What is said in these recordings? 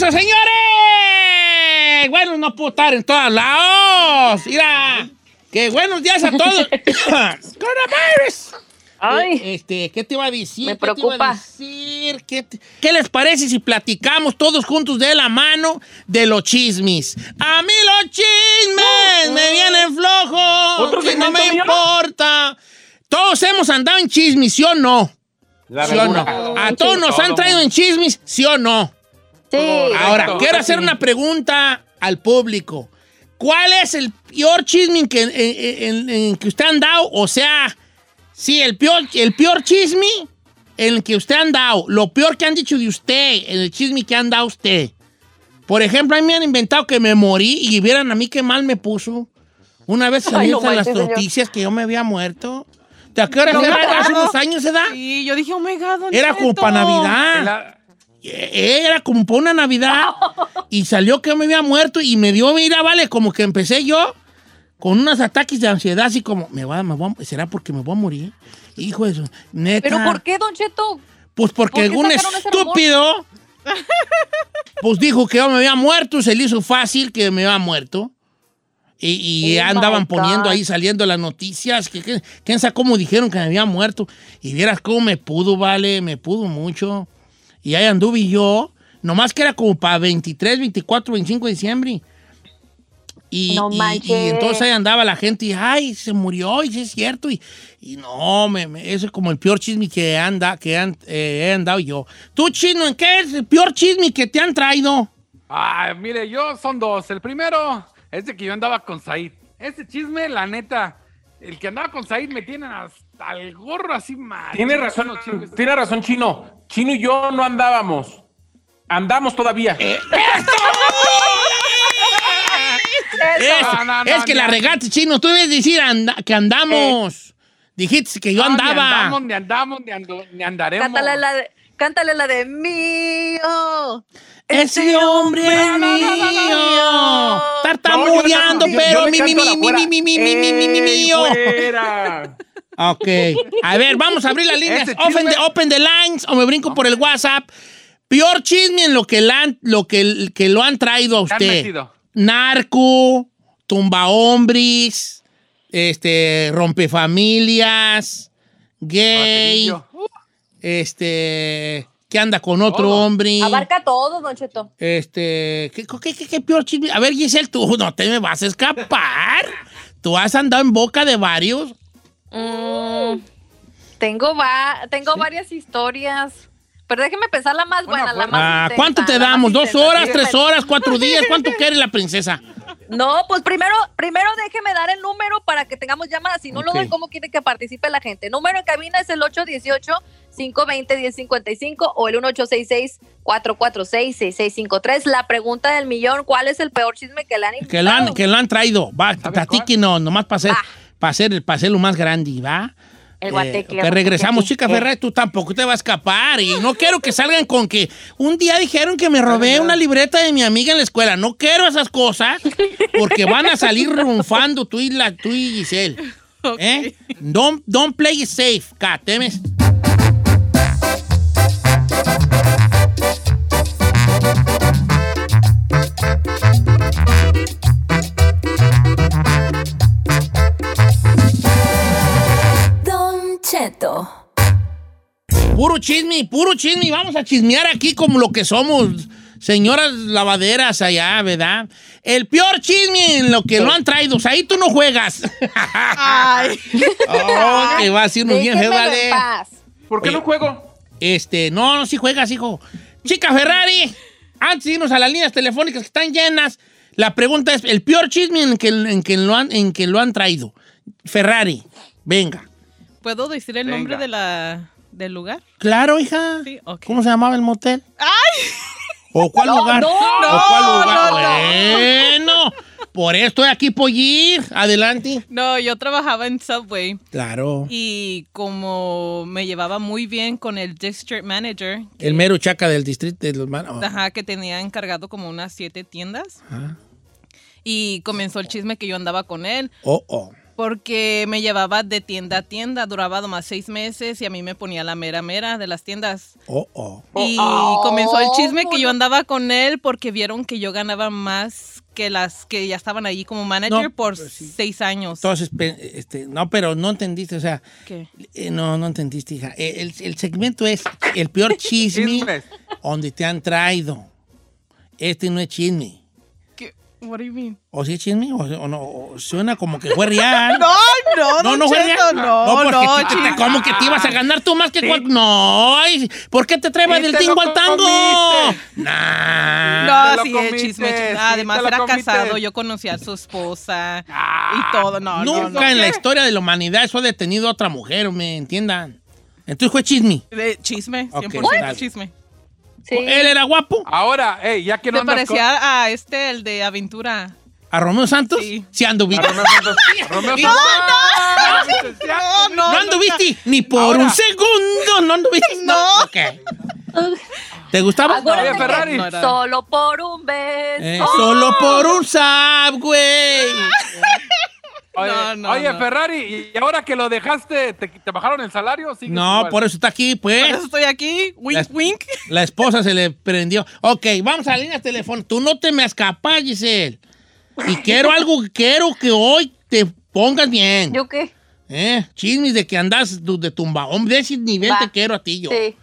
¡Eso, señores! Bueno, no puedo estar en todos lados. Mira, que buenos días a todos. ¡Coronavirus! Ay, Eh, Este, ¿qué te iba a decir? Me ¿Qué te iba a preocupa. decir? ¿Qué, te- qué les parece si platicamos todos juntos de la mano de los chismes? A mí los chismes me vienen flojos ¿Otro y no me mío? importa. Todos hemos andado en chismes, ¿sí o no? La ¿Sí o no? A todos nos han traído en chismes, ¿sí o no? Sí. Ahora, Correcto. quiero hacer una pregunta al público. ¿Cuál es el peor chisme en que, en- en- en que usted han dado? O sea, sí, el peor, el peor chisme en el que usted han dado. Lo peor que han dicho de usted, en el chisme que han dado usted. Por ejemplo, a mí me han inventado que me morí y vieran a mí qué mal me puso. Una vez salió no las señor. noticias que yo me había muerto. ¿De a qué hora No. Hace unos años, ¿se da? Sí, yo dije, oh my God, Era como para Navidad. La- Era como para una Navidad y salió que me había muerto y me dio, mira, vale, como que empecé yo con unos ataques de ansiedad, así como, me va, me voy a- ¿será porque me voy a morir? Hijo de su, neta. ¿Pero por qué, Don Cheto? Pues porque ¿Por algún estúpido pues dijo que yo me había muerto, se le hizo fácil que me había muerto. Y, y Oh, andaban poniendo ahí, saliendo las noticias, que, que- quién sabe cómo dijeron que me había muerto. Y vieras cómo me pudo, vale, me pudo mucho. Y ahí anduve yo, nomás que era como para 23, 24, 25 de diciembre. Y, No y- y entonces ahí andaba la gente y, ay, se murió, y sí es cierto. Y, y no, me, me- eso es como el peor chisme que, anda, que han, eh, he andado yo. ¿Tú, Chino, en qué es el peor chisme que te han traído? Ah, mire, yo son dos. El primero es de que yo andaba con Said. Ese chisme, la neta, el que andaba con Said me tiene hasta el gorro así mal. Tiene razón, tiene razón, Chino. Chino y yo no andábamos. Andamos todavía. Es, No, no, no, es que la así. regaste, Chino. Tú debes decir anda- que andamos. Dijiste que yo No, Ni andaba. andamos, ni andamos, ni, ando- ni andaremos. Cántale la de, cántale la de mío. Ese hombre es No, no, no, no, no, mío. Tartamudeando, pero mi, mi, mi, mi, mi, mi, mi, mi, mi. Ok. A ver, vamos a abrir las líneas. Ese Open the, open the lines o me brinco por el WhatsApp. Peor chisme en lo que, la han- lo que, que lo han traído a usted. Narco, tumba hombres, este, rompefamilias, gay, Baterillo. este, que anda con otro Todo. hombre. Abarca todo, Don Cheto. Este, ¿qué, qué, qué- qué peor chisme? A ver, Giselle, tú no te me vas a escapar. Tú has andado en boca de varios. Mm, tengo va, tengo varias historias. Pero déjeme pensar la más buena, la más Ah, intensa, ¿Cuánto te damos? ¿Dos intensa. horas, tres horas, cuatro días? ¿Cuánto quiere la princesa? No, pues primero, primero déjeme dar el número para que tengamos llamadas. Si no lo doy, ¿cómo quiere que participe la gente? Número en cabina es el 818-520-1055 o el 1866-446-6653. La pregunta del millón, ¿cuál es el peor chisme que le han Que lo han, que lo han traído. Va, platíquenos, nomás para hacer, Va. Para hacer, para hacerlo más grande, ¿va? El Eh, guateque, que el regresamos, guateque. chica Ferrari, tú tampoco te vas a escapar. Y no quiero que salgan con que un día dijeron que me robé una libreta de mi amiga en la escuela. No quiero esas cosas porque van a salir ronfando tú y, la, tú y Giselle. ¿Eh? Don't, don't play it safe, Kat. Puro chisme, puro chisme. Vamos a chismear aquí como lo que somos, señoras lavaderas allá, ¿verdad? El peor chisme en lo que lo han traído. O sea, ahí tú no juegas. Ay. oh, que va a bien vale. ¿Por qué Oye. no juego? Este, no, no, sí juegas, hijo. Chica Ferrari, antes de irnos a las líneas telefónicas que están llenas, la pregunta es, el peor chisme en que, en que, lo, han, en que lo han traído. Ferrari, venga. ¿Puedo decir el nombre de la, del lugar? Claro, hija. Sí, ok. ¿Cómo se llamaba el motel? ¡Ay! ¿O cuál No, lugar? no, ¿O cuál no, lugar? no, no. Bueno, por eso estoy aquí por ir. Adelante. No, yo trabajaba en Subway Claro. y como me llevaba muy bien con el district manager, El mero chaca del distrito de los man- oh. ajá, que tenía encargado como unas siete tiendas, Ah. y comenzó el chisme que yo andaba con él. Oh, oh. Porque me llevaba de tienda a tienda, duraba nomás seis meses y a mí me ponía la mera mera de las tiendas. Oh, oh. Y Oh. comenzó el chisme que yo andaba con él porque vieron que yo ganaba más que las que ya estaban allí como manager No, por pues sí. seis años. Entonces, este, no, pero no entendiste, o sea, ¿Qué? eh, no, no entendiste, hija. Eh, El, el segmento es el peor chisme Chismes. donde te han traído. Este no es chisme. ¿Qué? What do you mean? ¿O sí es chisme? ¿O, o no? ¿O suena como que fue real? No, no, No, no fue real. no, no, te- te- chisme. como que te ibas a ganar tú más que Sí. cual- No, ay, ¿por qué te traes Sí del te tingo al tango? Nah. No, te lo sí, es comiste, chisme. chisme. sí Además te era comiste. casado, yo conocía a su esposa Ah. y todo. No, no, Nunca no. en la historia de la humanidad eso ha detenido a otra mujer, me entiendan. Entonces fue chisme. De chisme, Ok, 100% dale. chisme. Sí. ¿Él era guapo? Ahora, hey, ya que no Se parecía a este, el de Aventura. ¿A Romeo Santos? Sí. Sí, anduviste. con... A Romeo Santos. Romeo No, Santos. No, No anduviste ni por Ahora. un segundo, no anduviste. No. Ok. ¿Te gustaba? Acuérdate Oye, Ferrari. No Solo por un beso. Eh, Solo por un subway. Oye, No, no, oye, no. Ferrari, ¿y ahora que lo dejaste, te, te bajaron el salario? ¿Sigues No, igual? por eso está aquí, Por pues. eso estoy aquí. Wink, Las- wink. La esposa se le prendió. Ok, vamos a la línea teléfono. Tú no te me escapas, Giselle. Y quiero algo, quiero que hoy te pongas bien. ¿Yo qué? ¿Eh? Chismes de que andas de tumbaón. De ese nivel Va. te quiero a ti yo. Sí.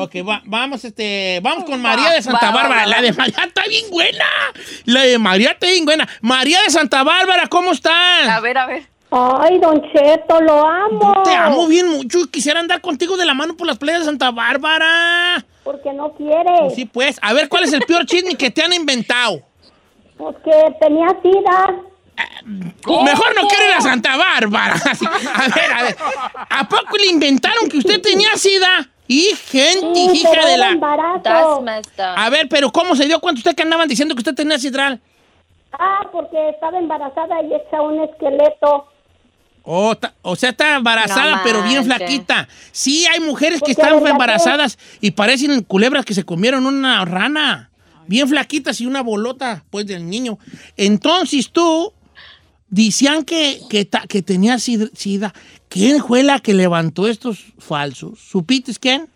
Ok, va- vamos, este, vamos con María de Santa Va, va, Bárbara. va, La de María está bien buena. La de María está bien buena. María de Santa Bárbara, ¿cómo estás? A ver, a ver. Ay, Don Cheto, lo amo. Te amo bien mucho y quisiera andar contigo de la mano por las playas de Santa Bárbara. Porque no quiere. Sí, pues. A ver, ¿cuál es el peor chisme que te han inventado? Porque tenía sida. Mejor no quiero ir a Santa Bárbara. A ver, a ver. ¿A poco le inventaron que usted tenía sida? Y gente, Sí, hija de la... A ver, pero ¿cómo se dio cuenta usted que andaban diciendo que usted tenía sidral? Ah, porque estaba embarazada y hecha un esqueleto. Oh, ta- o sea, está embarazada, No pero bien flaquita. Sí, hay mujeres que Porque están embarazadas y parecen culebras que se comieron una rana. Bien flaquitas y una bolota, pues, del niño. Entonces tú, decían que, que, ta- que tenía sid- sida. ¿Quién fue la que levantó estos falsos? ¿Supiste quién?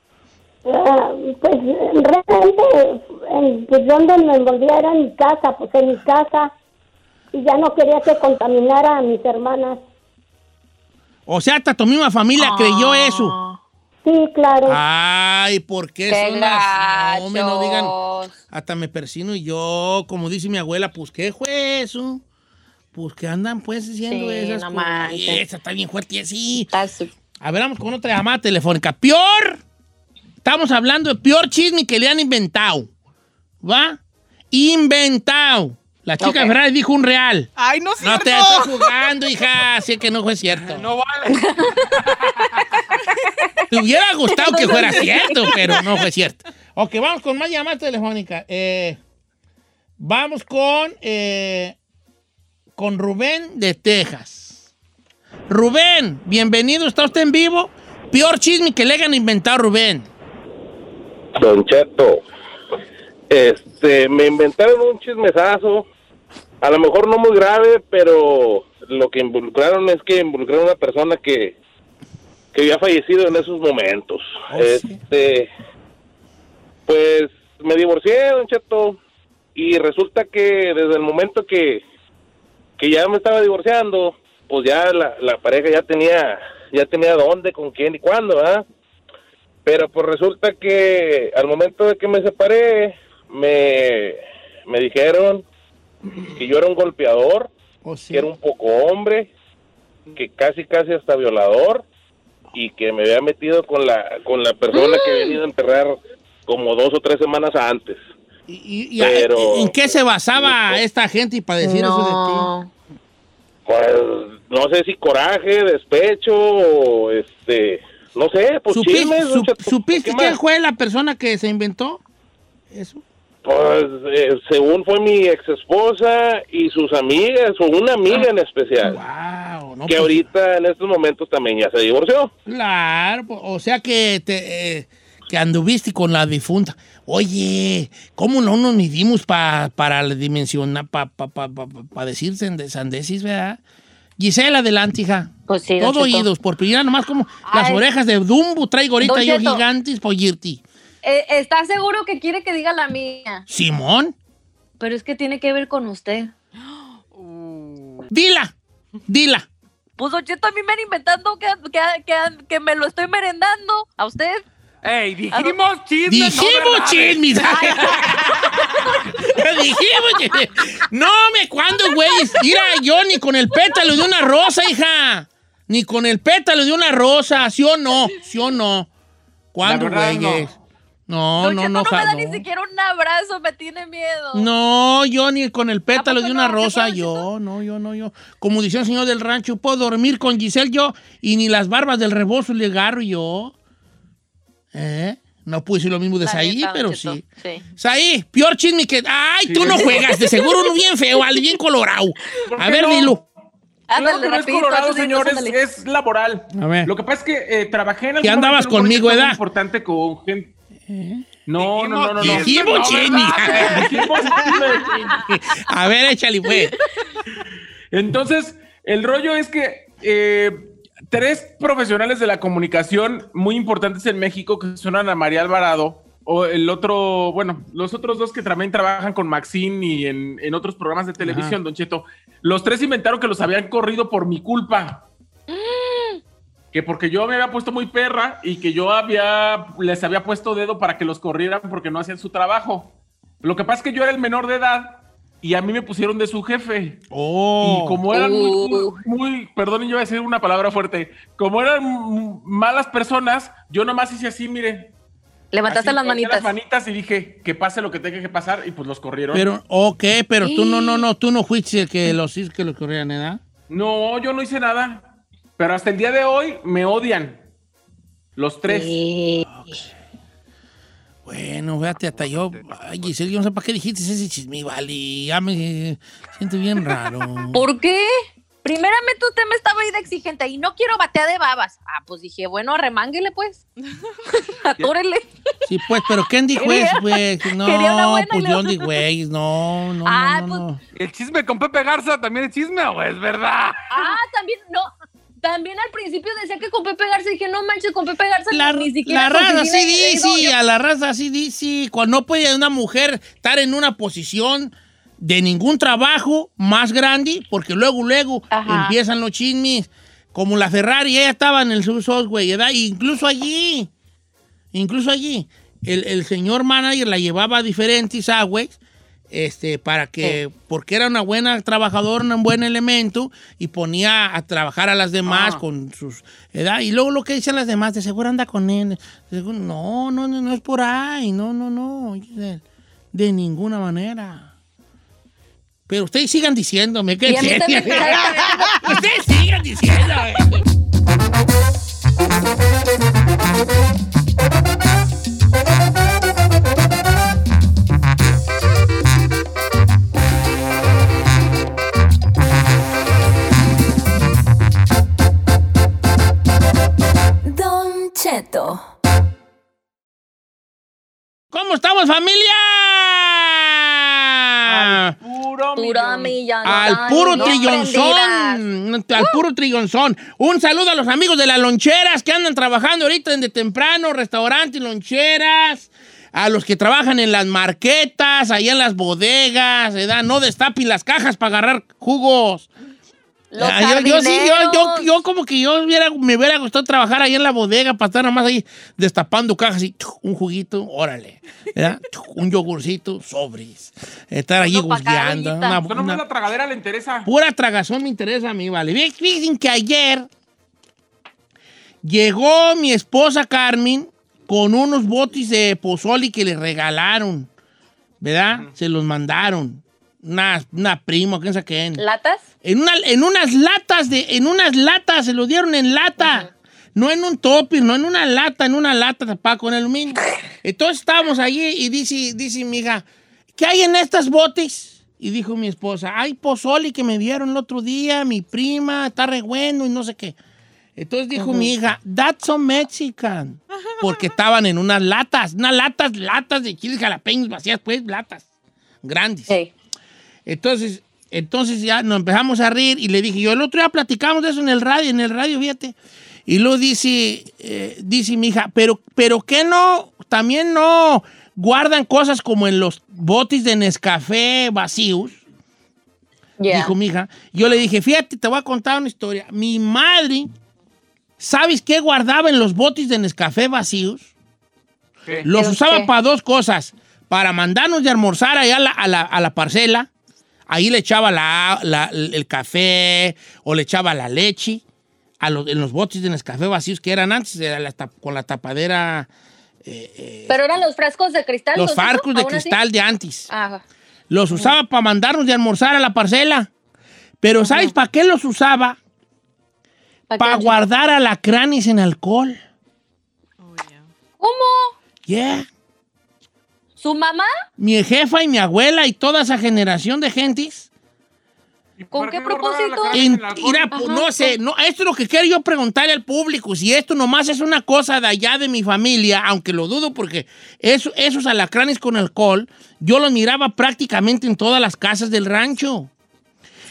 Ah, pues realmente, en, pues donde me envolvía era mi casa, pues en mi casa. Y ya no quería que contaminara a mis hermanas. O sea, hasta tu misma familia creyó eso. Sí, claro. Ay, ¿por qué Qué son las... No, me no digan... Hasta me persino y yo, como dice mi abuela, pues qué fue eso. Pues que andan pues diciendo Sí, esas no cosas. Esa está bien fuerte así. Su- A ver, vamos con otra llamada telefónica. Peor. Estamos hablando de peor chisme que le han inventado. ¿Va? Inventado. La chica Ok. de Ferrari dijo un real. Ay, no es No te estoy jugando, hija. Sé que no fue cierto. No vale. Te hubiera gustado que fuera cierto, pero no fue cierto. Ok, vamos con más llamadas telefónicas. Eh, vamos con, eh, con Rubén de Texas. Rubén, bienvenido. ¿Está usted en vivo? Peor chisme que le hayan inventado, Rubén. Don Cheto, este, me inventaron un chismesazo, a lo mejor no muy grave, pero lo que involucraron es que involucraron a una persona que, que había fallecido en esos momentos. Oh, sí. este, pues me divorcié, Don Cheto, y resulta que desde el momento que, que ya me estaba divorciando, pues ya la, la pareja ya tenía, ya tenía dónde, con quién y cuándo, ¿verdad? Pero pues resulta que al momento de que me separé, me, me dijeron que yo era un golpeador, Oh, sí. que era un poco hombre, que casi casi hasta violador y que me había metido con la con la persona que había ido a enterrar como dos o tres semanas antes. ¿Y, y- y- pero- en qué se basaba esta gente para decir eso de ti? No. Pues no sé si coraje, despecho, o este, no sé, pues ¿Supiste, chismes, don Cheto, ¿supiste ¿qué quién fue la persona que se inventó eso? Pues eh, según fue mi ex esposa y sus amigas, o una amiga en especial, Wow, no, que pues, ahorita en estos momentos también ya se divorció. Claro, pues, o sea que te eh, que anduviste con la difunta. Oye, ¿cómo no nos midimos pa- para la dimensión, para pa, pa, pa- decir sande- sandesis, verdad? Gisela, adelante, hija. Pues sí, Todo oídos, por primera nomás como las orejas de Dumbo traigo ahorita Don yo Cheto. gigantes por irti. Eh, ¿Está seguro que quiere que diga la mía? Simón, Pero es que tiene que ver con usted. dila, dila. Pues Don Cheto, a mí me han inventando que, que, que, que me lo estoy merendando. ¿A usted? ¡Ey, dijimos chisme! Dijimos no chismes. Dijimos chismes. No me cuando, güey. Mira, yo ni con el pétalo de una rosa, hija. Ni con el pétalo de una rosa, ¿sí o no? ¿Sí o no? ¿Cuándo, güeyes? No, no, Cheto no, no, me da no. ni siquiera un abrazo, me tiene miedo. No, yo ni con el pétalo de una no? ¿Qué rosa, yo, no, yo, no, yo. Como decía el señor del rancho, puedo dormir con Giselle yo y ni las barbas del rebozo le agarro yo. ¿Eh? No pude decir lo mismo de Saí, pero sí. sí. Saí, peor chisme que. ¡Ay, tú no juegas! De seguro uno bien feo, al bien colorado. ¿Por A qué ver, no? dilo. Claro que no es colorado, señores, ándale. es laboral. A ver. Lo que pasa es que eh, trabajé en Que algún andabas conmigo, ¿edad? importante con gente. No, no, no, no, no. Dijimos Dijimos no, chisme. A ver, échale, pues. Entonces, el rollo es que eh, tres profesionales de la comunicación muy importantes en México, que son Ana María Alvarado, o el otro, bueno, los otros dos que también trabajan con Maxine y en, en otros programas de televisión, Don Cheto, los tres inventaron que los habían corrido por mi culpa. Que porque yo me había puesto muy perra y que yo había, les había puesto dedo para que los corrieran porque no hacían su trabajo. Lo que pasa es que yo era el menor de edad y a mí me pusieron de su jefe. Oh. Y como eran muy, Uh. muy, perdonen, yo voy a decir una palabra fuerte. Como eran malas personas, yo nomás hice así, mire. Levantaste así, las manitas. Las manitas y dije que pase lo que tenga que pasar y pues los corrieron. Pero, ok, pero tú no, no, no, tú no fuiste el que los que los corrían, ¿eh? No, yo no hice nada. Pero hasta el día de hoy me odian. Los tres. Eh, Bueno, fíjate, hasta yo. Ay, Giselle, yo no sé para qué dijiste ese chisme, vale. Ya me siento bien raro. ¿Por qué? Primeramente usted me estaba ahí de exigente y no quiero batear de babas. Ah, pues dije, bueno, arremánguele pues. Atúrele. Sí, pues, pero ¿quién dijo Quería- eso, pues? No, quería una buena y pues yo digo, güey, no, no, Ah, no, no, no. ¿El chisme con Pepe Garza también es chisme o es verdad? Ah, también, no. También al principio decía que con Pepe Garza dije, no manches, con Pepe Garza La, ni siquiera. la raza coincidí". sí dice, a la raza sí dice, cuando no puede una mujer estar en una posición de ningún trabajo más grande, porque luego, luego Ajá. empiezan los chismes, como la Ferrari, ella estaba en el Subsos, güey, ¿verdad? E incluso allí, incluso allí, el, el señor manager la llevaba a diferentes agües, este, para que, porque era una buena trabajadora, un buen elemento, y ponía a trabajar a las demás Ah. con sus edad. Y luego lo que dicen las demás, de seguro anda con él. De seguro- no, no, no, no es por ahí, no, no, no, Giselle, de ninguna manera. Pero ustedes sigan diciéndome que ustedes sigan diciéndome. Cheto. ¿Cómo estamos, familia? Puro Pura millón. Al puro no trillonzón. Al puro trillonzón. Un saludo a los amigos de las loncheras que andan trabajando ahorita desde temprano, restaurantes, loncheras. A los que trabajan en las marquetas, allá en las bodegas, ¿verdad? No destapen las cajas para agarrar jugos. Los Ah, yo, yo sí, yo, yo, jardineros. yo como que yo hubiera- me hubiera gustado trabajar ahí en la bodega para estar nada más ahí destapando cajas y un juguito, órale, un yogurcito, sobres. Estar allí ollita. una- una- la tragadera le interesa. Pura tragazón me interesa a mí, vale. Fíjense que ayer llegó mi esposa Carmen con unos botes de pozoli que le regalaron, ¿verdad? Se los mandaron. Una, una prima, quién sabe quién. ¿Latas? En, una- en unas latas, de, en unas latas, se lo dieron en lata. No en un topping, no en una lata, en una lata tapada con aluminio. Entonces estábamos allí y dice, dice mi hija, ¿qué hay en estas botes? Y dijo mi esposa, hay pozoli que me dieron el otro día, mi prima, está re bueno y no sé qué. Entonces dijo mi hija, that's so Mexican. Porque estaban en unas latas, unas latas, latas de chiles jalapeños vacías, pues, latas, grandes. Sí. Entonces, entonces ya nos empezamos a reír y le dije, yo el otro día platicamos de eso en el radio, en el radio, fíjate. Y luego dice, eh, dice mi hija, pero, pero ¿qué no? También no guardan cosas como en los botes de Nescafé vacíos. Yeah. Dijo mi hija. Yo le dije, fíjate, te voy a contar una historia. Mi madre, ¿sabes qué guardaba en los botes de Nescafé vacíos? ¿Qué? Los usaba ¿Qué? para dos cosas. Para mandarnos de almorzar allá a la, a la- a la parcela. Ahí le echaba la- la- el café o le echaba la leche a los, en los botes de Nescafé vacíos que eran antes, era la con la tapadera, Pero eran los frascos de cristal. los farcos de cristal de antes. Ajá. Los usaba para mandarnos de almorzar a la parcela. Pero ¿sabes para qué los usaba? ¿Pa' qué, Para Cheto? guardar alacranes en alcohol. ¿Cómo? Yeah. ¿Su mamá? Mi jefa y mi abuela y toda esa generación de gentes. ¿Y ¿Con qué propósito? En- mira, pues, no sé, no, esto es lo que quiero yo preguntarle al público. Si esto nomás es una cosa de allá de mi familia, aunque lo dudo porque eso- esos alacranes con alcohol, yo los miraba prácticamente en todas las casas del rancho.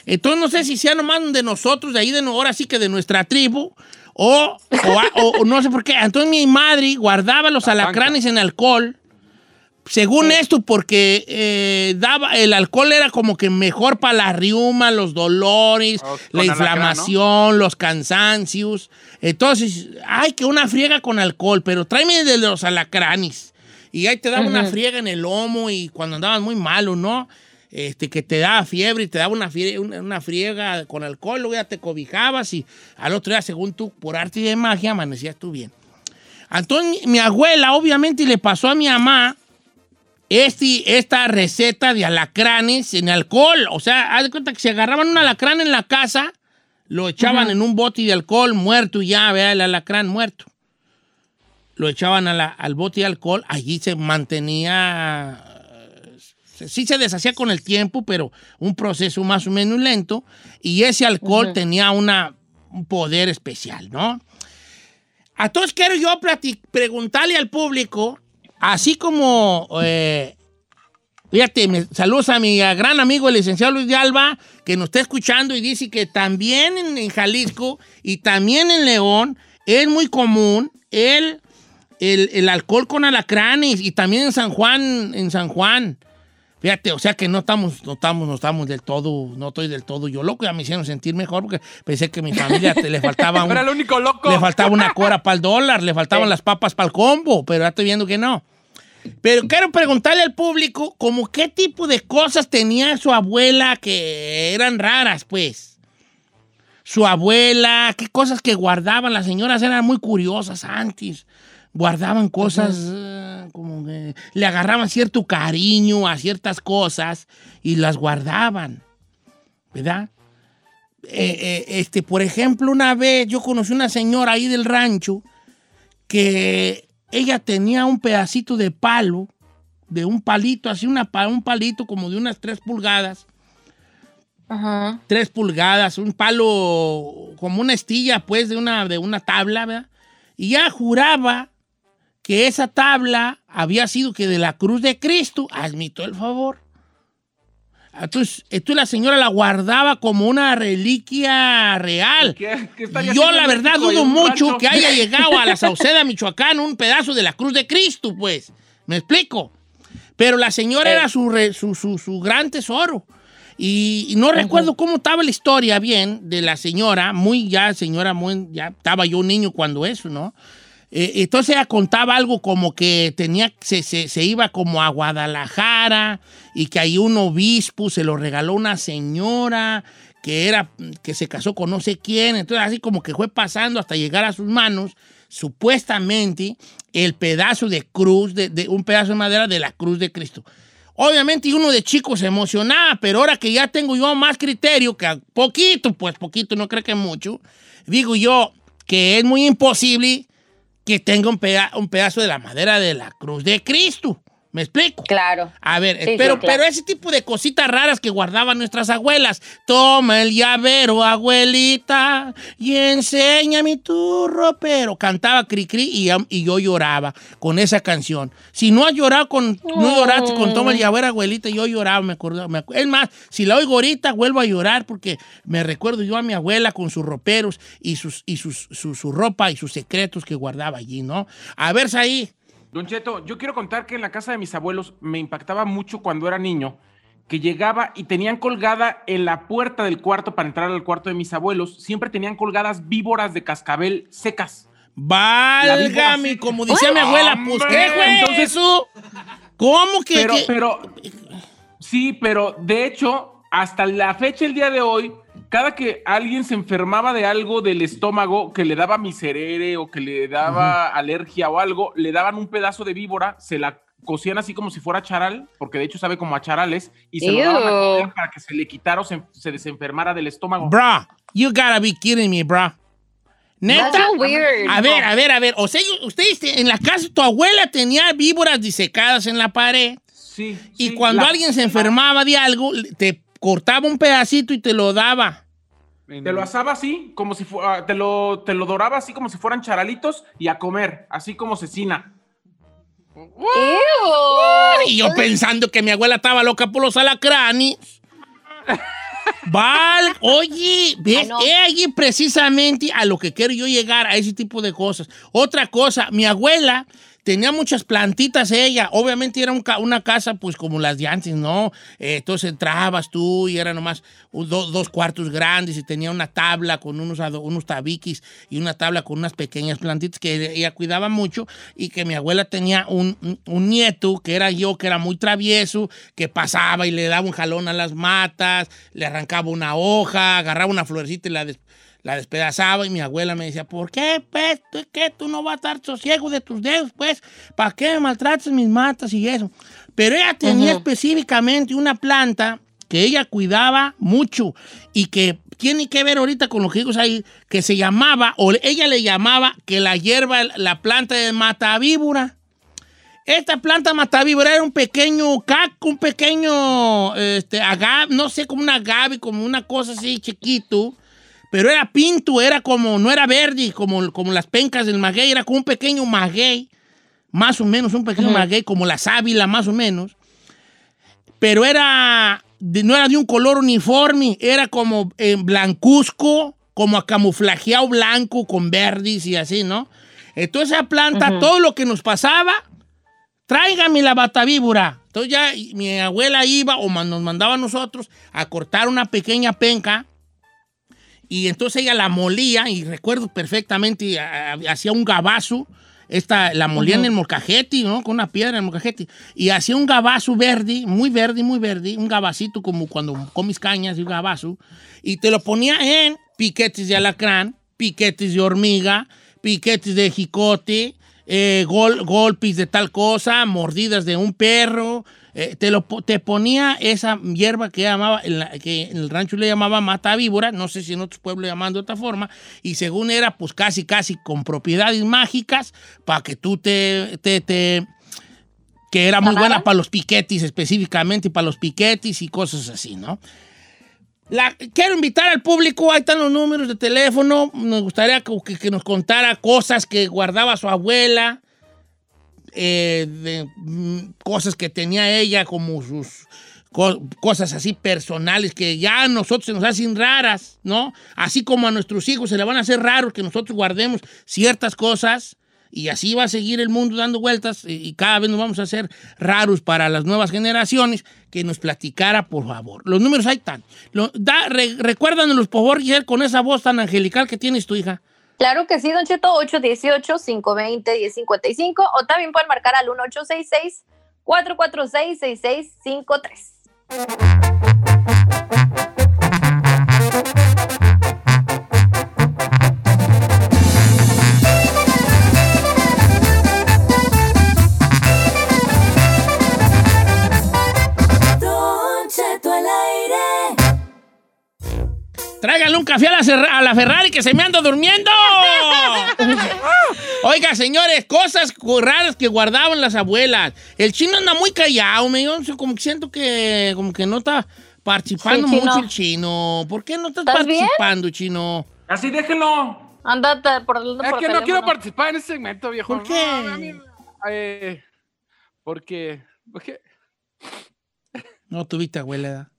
Entonces no sé si sea nomás de nosotros, de ahí de no- ahora sí que de nuestra tribu, o, o a- o- o no sé por qué. Entonces mi madre guardaba los La alacranes en alcohol. Según esto, porque eh, daba, el alcohol era como que mejor para la riuma, los dolores, Oh, la inflamación, los cansancios. Entonces, ay, que una friega con alcohol, pero tráeme de los alacranes. Y ahí te daba una friega en el lomo y cuando andabas muy malo, ¿no? Este, que te daba fiebre y te daba una, fie- una, una friega con alcohol, luego ya te cobijabas y al otro día, según tú, por arte y de magia, amanecías tú bien. Entonces, mi, mi abuela, obviamente, le pasó a mi mamá este, esta receta de alacranes en alcohol. O sea, haz de cuenta que se agarraban un alacrán en la casa, lo echaban en un bote de alcohol muerto ya, vea, el alacrán muerto. Lo echaban a la- al bote de alcohol, allí se mantenía, eh, sí se deshacía con el tiempo, pero un proceso más o menos lento, y ese alcohol tenía una, un poder especial, ¿no? Entonces quiero yo preguntarle al público, así como, eh, fíjate, saludos a mi gran amigo el licenciado Luis de Alba, que nos está escuchando y dice que también en, en Jalisco y también en León es muy común el, el, el alcohol con alacranes y también en San Juan, en San Juan. Fíjate, o sea que no estamos, no estamos, no estamos del todo, no estoy del todo yo loco, ya me hicieron sentir mejor porque pensé que mi familia te- le faltaba un, Era el único loco. le faltaba una cora para el dólar, le faltaban las papas para el combo, pero ya estoy viendo que no. Pero quiero preguntarle al público como qué tipo de cosas tenía su abuela que eran raras, pues. Su abuela, qué cosas que guardaban. Las señoras eran muy curiosas antes. Guardaban cosas eh, como que le agarraban cierto cariño a ciertas cosas y las guardaban, ¿verdad? Eh, eh, este, por ejemplo, una vez yo conocí una señora ahí del rancho que ella tenía un pedacito de palo, de un palito, así una, un palito como de unas tres pulgadas, Ajá. tres pulgadas, un palo como una estilla, pues, de una, de una tabla, ¿verdad? Y ya juraba que esa tabla había sido que de la cruz de Cristo, admito el favor. Entonces, entonces la señora la guardaba como una reliquia real. ¿Qué- qué Yo la verdad dudo mucho rancho? que haya llegado a la Sauceda, Michoacán, un pedazo de la cruz de Cristo, pues. ¿Me explico? Pero la señora Eh. era su, re- su, su- su gran tesoro. Y, y no recuerdo cómo estaba la historia bien de la señora, muy ya, señora, muy, ya estaba yo un niño cuando eso, ¿no? Eh, entonces ella contaba algo como que tenía, se, se- se iba como a Guadalajara y que ahí un obispo se lo regaló una señora que era, que se casó con no sé quién, entonces así como que fue pasando hasta llegar a sus manos, supuestamente, el pedazo de cruz, de, de un pedazo de madera de la cruz de Cristo. Obviamente uno de chico se emocionaba, pero ahora que ya tengo yo más criterio, que poquito, pues poquito, no creo que mucho, digo yo que es muy imposible que tenga un, peda- un pedazo de la madera de la cruz de Cristo, ¿Me explico? Claro. A ver, Sí, sí, pero, claro. pero ese tipo de cositas raras que guardaban nuestras abuelas. Toma el llavero, abuelita, y enséñame tu ropero. Cantaba Cricri y, y yo lloraba con esa canción. Si no has llorado con, no lloraste con Toma el llavero, abuelita, yo lloraba, me acuerdo. Me acu- es más, si la oigo ahorita, vuelvo a llorar porque me recuerdo yo a mi abuela con sus roperos y sus, y sus, su, su ropa y sus secretos que guardaba allí, ¿no? A ver, ahí. Don Cheto, yo quiero contar que en la casa de mis abuelos me impactaba mucho cuando era niño que llegaba y tenían colgada en la puerta del cuarto para entrar al cuarto de mis abuelos, siempre tenían colgadas víboras de cascabel secas. Válgame, como decía mi abuela, pues ¿qué fue entonces- eso? ¿Cómo que? Pero, que- pero, sí, pero de hecho, hasta la fecha, el día de hoy, cada que alguien se enfermaba de algo del estómago, que le daba miserere o que le daba alergia o algo, le daban un pedazo de víbora, se la cocían así como si fuera charal, porque de hecho sabe como a charales, y se lo daban a comer para que se le quitara o se, se desenfermara del estómago. Bra, you gotta be kidding me, bra. ¿Neta? That's so weird. A ver, a ver, a ver. O sea, ustedes en la casa, tu abuela tenía víboras disecadas en la pared Sí, y sí, cuando la- alguien se enfermaba de algo, te cortaba un pedacito y te lo daba. Te lo asaba así, como si fuera, te lo, te lo doraba así como si fueran charalitos y a comer, así como cecina. Y yo pensando que mi abuela estaba loca por los alacranes. Val, oye, ¿ves? Ah, no. Es allí precisamente a lo que quiero yo llegar, a ese tipo de cosas. Otra cosa, mi abuela tenía muchas plantitas ella. Obviamente era un ca- una casa, pues como las de antes, ¿no? Eh, entonces entrabas tú y era nomás dos cuartos grandes y tenía una tabla con unos, unos y una tabla con unas pequeñas plantitas que ella cuidaba mucho y que mi abuela tenía un, un- nieto que era yo, que era muy travieso, que pasaba y le daba un jalón a las matas, le arrancaba una hoja, agarraba una florecita y la, la despedazaba y mi abuela me decía, ¿por qué, pues, tú, qué? tú no vas a estar sosiego de tus dedos, pues? ¿Para qué me maltratas mis matas y eso? Pero ella tenía específicamente una planta que ella cuidaba mucho y que tiene que ver ahorita con los hijos ahí, que se llamaba, o ella le llamaba que la hierba, la planta de matavíbora. Esta planta matavíbora era un pequeño caco, un pequeño este, agave, no sé, como un agave, como una cosa así chiquito, pero era pinto, era como, no era verde, como, como las pencas del maguey, era como un pequeño maguey, más o menos, un pequeño maguey, como la sábila, más o menos. Pero era, no era de un color uniforme, era como en blancuzco, como camuflajeado blanco con verdes y así, ¿no? Entonces esa planta, todo lo que nos pasaba, tráigame la batavíbora. Entonces ya mi abuela iba o nos mandaba a nosotros a cortar una pequeña penca y entonces ella la molía y recuerdo perfectamente, hacía un gabazo, esta, la molía en el molcajete, ¿no? Con una piedra en el molcajete y hacía un gabazo verde, muy verde, muy verde, un gabacito como cuando comis cañas y un gabazo y te lo ponía en piquetes de alacrán, piquetes de hormiga, piquetes de jicote, eh, gol- golpes de tal cosa, mordidas de un perro. eh, te, lo, te ponía esa hierba que, llamaba, en la- que en el rancho le llamaba mata víbora, no sé si en otros pueblos llaman de otra forma, y según era, pues casi, casi con propiedades mágicas para que tú te, te, te- que era muy buena para los piquetis específicamente, para los piquetis y cosas así, ¿no? Quiero invitar al público, ahí están los números de teléfono. Nos gustaría que, nos contara cosas que guardaba su abuela, eh, mm, cosas que tenía ella, como sus co- cosas así personales que ya a nosotros se nos hacen raras, ¿no? Así como a nuestros hijos se le van a hacer raros que nosotros guardemos ciertas cosas. Y así va a seguir el mundo dando vueltas y cada vez nos vamos a hacer raros para las nuevas generaciones que nos platicara, por favor. Los números ahí están. Lo, da, recuérdanos, por favor, Giselle, con esa voz tan angelical que tienes tu hija. Claro que sí, Don Cheto, 818-520-1055 o también pueden marcar al 1866 446 6653 café a la, Serra- a la Ferrari que se me anda durmiendo. Oiga, señores, cosas raras que guardaban las abuelas. El chino anda muy callado, me yo como que siento que como que no está participando Sí, mucho el chino. ¿Por qué no estás ¿Estás bien? participando, chino? Así déjenlo. Ándate por el Es que no quiero participar en ese segmento, viejo. ¿Por qué? No, a mí- eh, porque, porque, No tuviste abuela.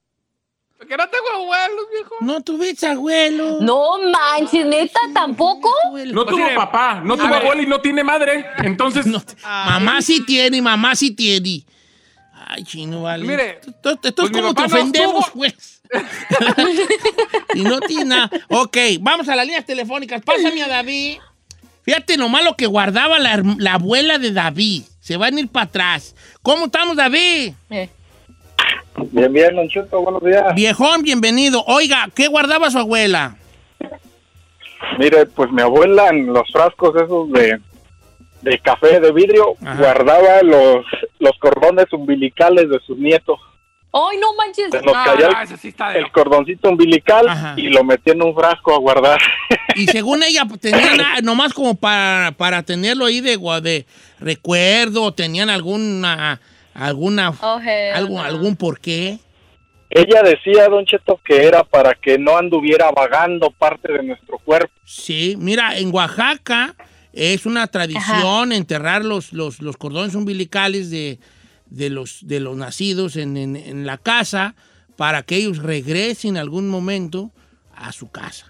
Porque no tengo abuelos, viejo. No tuviste abuelo. No manches, neta, tampoco. No tuvo papá, no tuvo ver. abuelo y no tiene madre. Entonces, No te- mamá sí tiene, mamá sí tiene. Ay, chino, vale. Mire, Esto, esto es pues mi como te papá no ofendemos, estuvo. pues. y no tiene nada. Ok, vamos a las líneas telefónicas. Pásame a David. Fíjate nomás lo que guardaba la, herm- la abuela de David. Se van a ir para atrás. ¿Cómo estamos, David? Eh, Bien, bien, Don Cheto, buenos días. Viejón, bienvenido. Oiga, ¿qué guardaba su abuela? Mire, pues mi abuela en los frascos esos de, de café de vidrio Ajá. guardaba los, los cordones umbilicales de sus nietos. Ay, no manches. Se nos no, el- ese sí está de el cordoncito umbilical Ajá. y lo metía en un frasco a guardar. Y según ella, pues, tenían nomás como para, para tenerlo ahí de, de recuerdo, tenían alguna, alguna, Oh, hell algo, no. algún porqué. Ella decía, Don Cheto, que era para que no anduviera vagando parte de nuestro cuerpo. Sí, mira, en Oaxaca es una tradición enterrar los, los, los cordones umbilicales de, de, los, de los nacidos en, en- en la casa para que ellos regresen algún momento a su casa.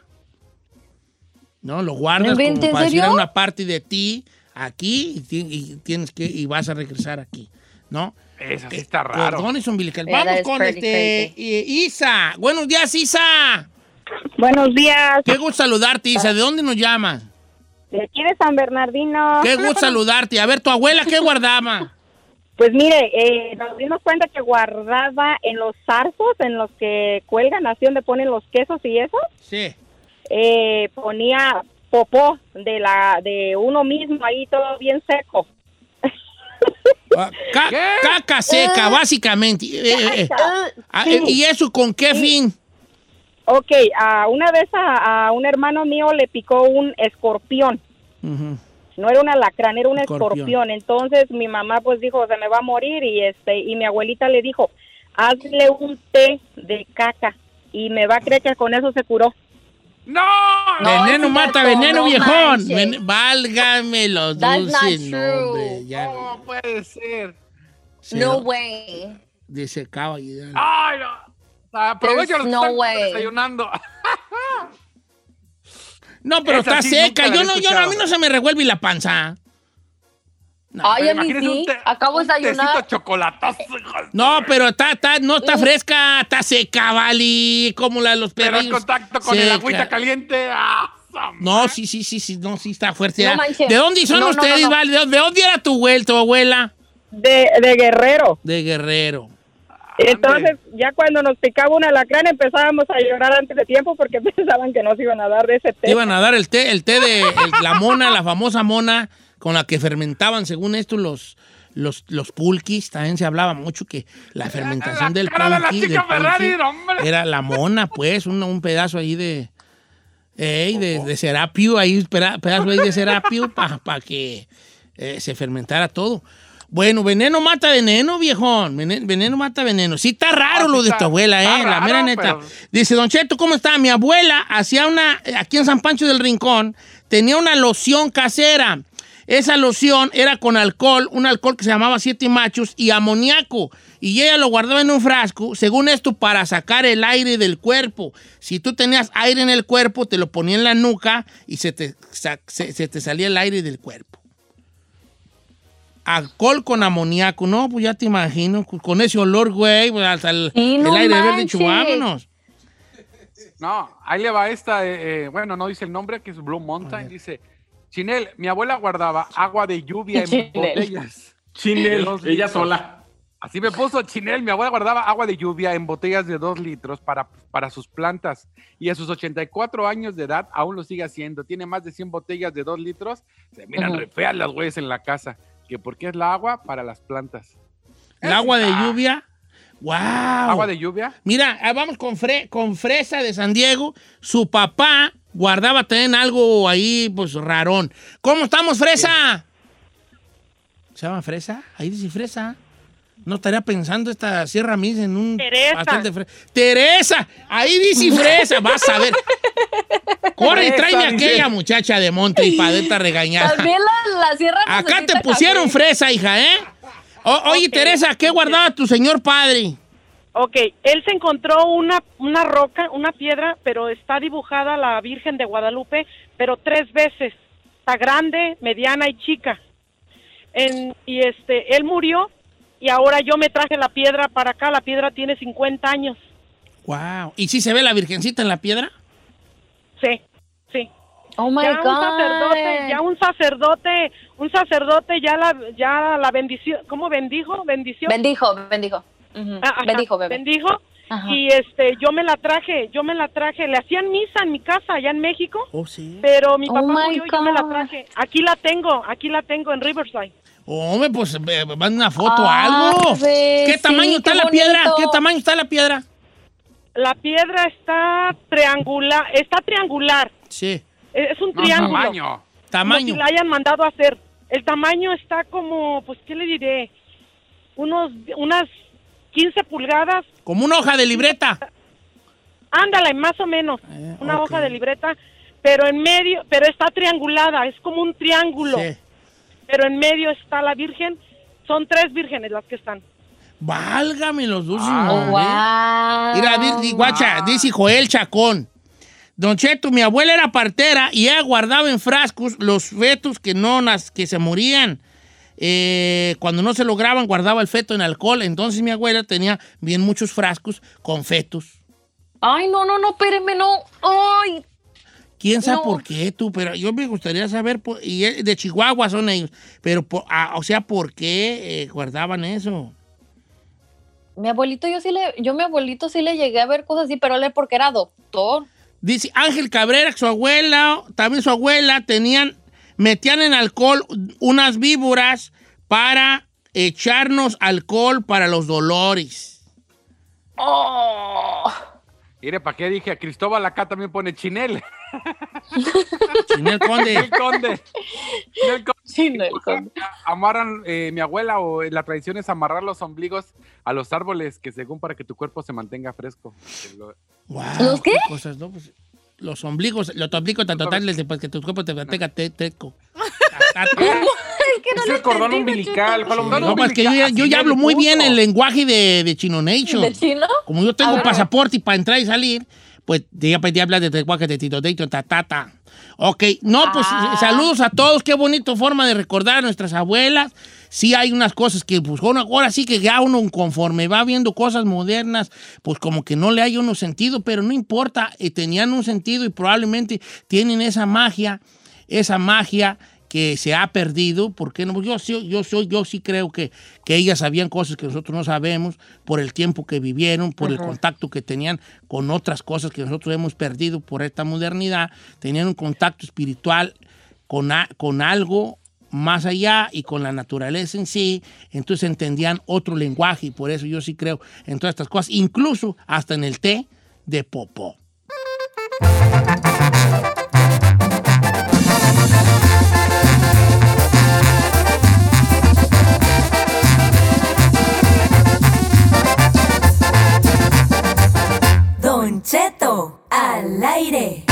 ¿No? Lo guardas ¿No como para decir una parte de ti aquí y tienes que y vas a regresar aquí, ¿no? Eso sí está raro. Cordones umbilicales. Vamos con este eh, Isa. Buenos días, Isa. Buenos días, Qué gusto saludarte, Isa. ¿De dónde nos llamas? de aquí de San Bernardino. Qué gusto saludarte. A ver, tu abuela, ¿qué guardaba? Pues mire, eh, nos dimos cuenta que guardaba en los zarzos, en los que cuelgan, así donde ponen los quesos y eso, Sí. eh, ponía popó de la de uno mismo ahí todo bien seco. Ah, ca- ¿Qué? caca seca, básicamente. Eh, eh, eh. Ah, ¿Y eso con qué fin? Ok, una vez a, a un hermano mío le picó un escorpión. No era un alacrán, era un Escorpión. escorpión. Entonces mi mamá pues dijo, se me va a morir y este y mi abuelita le dijo, hazle un té de caca y me va a creer que con eso se curó. ¡No! No, veneno mata cierto, veneno, no viejón. Ven- válgame los That's dulces nombres. Ya ¿Cómo puede ser? se No lo- way. y ya. ¡Ay, no! Aprovecha los no desayunando. No, pero Esa está sí seca. Yo no, yo no, a mí no se me revuelve la panza. No, Ay, a mí sí. Acabo de desayunar. de- No, pero está, está, no está fresca, está seca, vale. Como la de los Pero en contacto con el agüita caliente. ¡ah! No, sí, sí, sí, sí, no, sí está fuerte. No ¿ah? ¿De dónde son No, ustedes, no, no. vale? ¿De dónde- ¿De dónde era tu abuela, tu abuela? De, de guerrero. De Guerrero. Entonces, ya cuando nos picaba un alacrán empezábamos a llorar antes de tiempo porque pensaban que nos iban a dar de ese Te té. iban a dar el té, el té de el- la mona, la famosa mona con la que fermentaban, según esto, los, los, los pulquis. También se hablaba mucho que la fermentación del de pulqui, del Ferrari, pulqui era la mona, pues, un, un pedazo ahí de, ey, de, de serapio, ahí, pedazo ahí de serapio para que eh, se fermentara todo. Bueno, veneno mata veneno, viejón. Vene- Veneno mata veneno. Sí está raro Ah, lo de está- tu abuela, eh, la mera neta. pero- Dice, Don Cheto, ¿cómo está? Mi abuela hacía una, aquí en San Pancho del Rincón, tenía una loción casera. Esa loción era con alcohol, un alcohol que se llamaba Siete Machos y amoníaco. Y ella lo guardaba en un frasco, según esto, para sacar el aire del cuerpo. Si tú tenías aire en el cuerpo, te lo ponía en la nuca y se te, se, se te salía el aire del cuerpo. Alcohol con amoníaco, no, pues ya te imagino, con ese olor, güey, pues, hasta el, Sí, el no aire verde, manches. chuvámonos. No, ahí le va esta, eh, eh, bueno, no dice el nombre, que es Blue Mountain. Dice, Chinel, mi abuela guardaba agua de lluvia en Chinel. botellas. Chinel, ella sola. Así me puso Chinel, mi abuela guardaba agua de lluvia en botellas de dos litros para, para sus plantas. Y a sus 84 años de edad aún lo sigue haciendo. Tiene más de 100 botellas de dos litros. Se miran Ujú. re feas las güeyes en la casa. Que porque es la agua para las plantas. El agua de lluvia. ¡Wow! Agua de lluvia. Mira, ah, vamos con, Fre- con Fresa de San Diego. Su papá guardaba también algo ahí, pues, rarón. ¿Cómo estamos, Fresa? ¿Se llama Fresa? Ahí dice Fresa. No estaría pensando esta Sierra Miss en un Teresa. pastel de fresa. ¡Teresa! Ahí dice Fresa. Vas a ver. Corre y tráeme dice. aquella muchacha de Monte y padeta regañada. También la, la sierra Acá te pusieron café. fresa, hija, ¿eh? O- oye. Teresa, ¿qué guardaba tu señor padre? Ok, él se encontró una, una roca, una piedra, pero está dibujada la Virgen de Guadalupe, pero tres veces. Está grande, mediana y chica. En- y este, él murió y ahora yo me traje la piedra para acá. La piedra tiene 50 años. Wow. ¿Y si se ve la virgencita en la piedra? Sí, sí. Oh my ya God. un sacerdote, ya un sacerdote, un sacerdote ya la, ya la bendició, ¿cómo bendijo? Bendició. Bendijo, bendijo. Ujú. Ah, ajá, bendijo, bebé. bendijo. Ajá. Y este, yo me la traje, yo me la traje. Le hacían misa en mi casa allá en México, Oh, sí. pero mi Oh papá my murió y yo me la traje. Aquí la tengo, aquí la tengo en Riverside. Hombre, pues eh, manda una foto o Ah, algo. ¿Qué sí, tamaño está qué la piedra? ¿Qué tamaño está la piedra? La piedra está triangular, está triangular. Sí. Es un No, triángulo. tamaño. Como Tamaño. si la hayan mandado a hacer. El tamaño está como, pues, ¿qué le diré? Unos, unas 15 pulgadas. Como una hoja de libreta. Ándale, más o menos. Eh, una hoja de libreta, pero en medio, pero está triangulada, es como un triángulo. Sí. Pero en medio está la Virgen. Son tres vírgenes las que están. Válgame los dulces. Ah. Oh, wow. Mira, di- di- guacha, dice Joel Chacón. Don Cheto, mi abuela era partera y ella guardaba en frascos los fetos que no que se morían. Eh, cuando no se lograban, guardaba el feto en alcohol. Entonces mi abuela tenía bien muchos frascos con fetos. Ay, no, no, no, espéreme, no. Ay, ¿Quién sabe No. por qué tú? Pero yo me gustaría saber, y de Chihuahua son ellos, pero, ah, o sea, ¿por qué eh, guardaban eso? mi abuelito, yo sí le, yo mi abuelito sí le llegué a ver cosas así, pero él porque era doctor. Dice Ángel Cabrera, que su abuela, también su abuela, tenían, metían en alcohol unas víboras para echarnos alcohol para los dolores. Oh. Mire, ¿para qué dije? Cristóbal acá también pone chinel. Chinel Conde. El conde. El conde. Sí, no, el conde. Amarran, eh, mi abuela o la tradición es amarrar los ombligos a los árboles, que según para que tu cuerpo se mantenga fresco. Wow, ¿Los qué? cosas, ¿no? Pues, los ombligos, los ombligos tan totales después que tu cuerpo te mantenga te- teco. Es que no Es el cordón umbilical. ¿cuál No, pues que yo, ya- yo ya hablo muy bien el lenguaje de, de Chino Nation. ¿De chino? Como yo tengo pasaporte y para entrar y salir, pues ya pedí hablar de lenguaje de Tito Deito, ta, ta, ta. Ok, no, pues Ah. saludos a todos. Qué bonito forma de recordar a nuestras abuelas. Sí hay unas cosas que, pues, uno- ahora sí que ya uno conforme va viendo cosas modernas, pues como que no le hay uno sentido, pero no importa, eh, tenían un sentido y probablemente tienen esa magia, esa magia que se ha perdido, porque no? Yo, sí- yo, soy, yo sí creo que, que ellas sabían cosas que nosotros no sabemos por el tiempo que vivieron, por el contacto que tenían con otras cosas que nosotros hemos perdido por esta modernidad, tenían un contacto espiritual con, a- con algo más allá y con la naturaleza en sí, entonces entendían otro lenguaje y por eso yo sí creo en todas estas cosas, incluso hasta en el té de popó. Cheto al aire.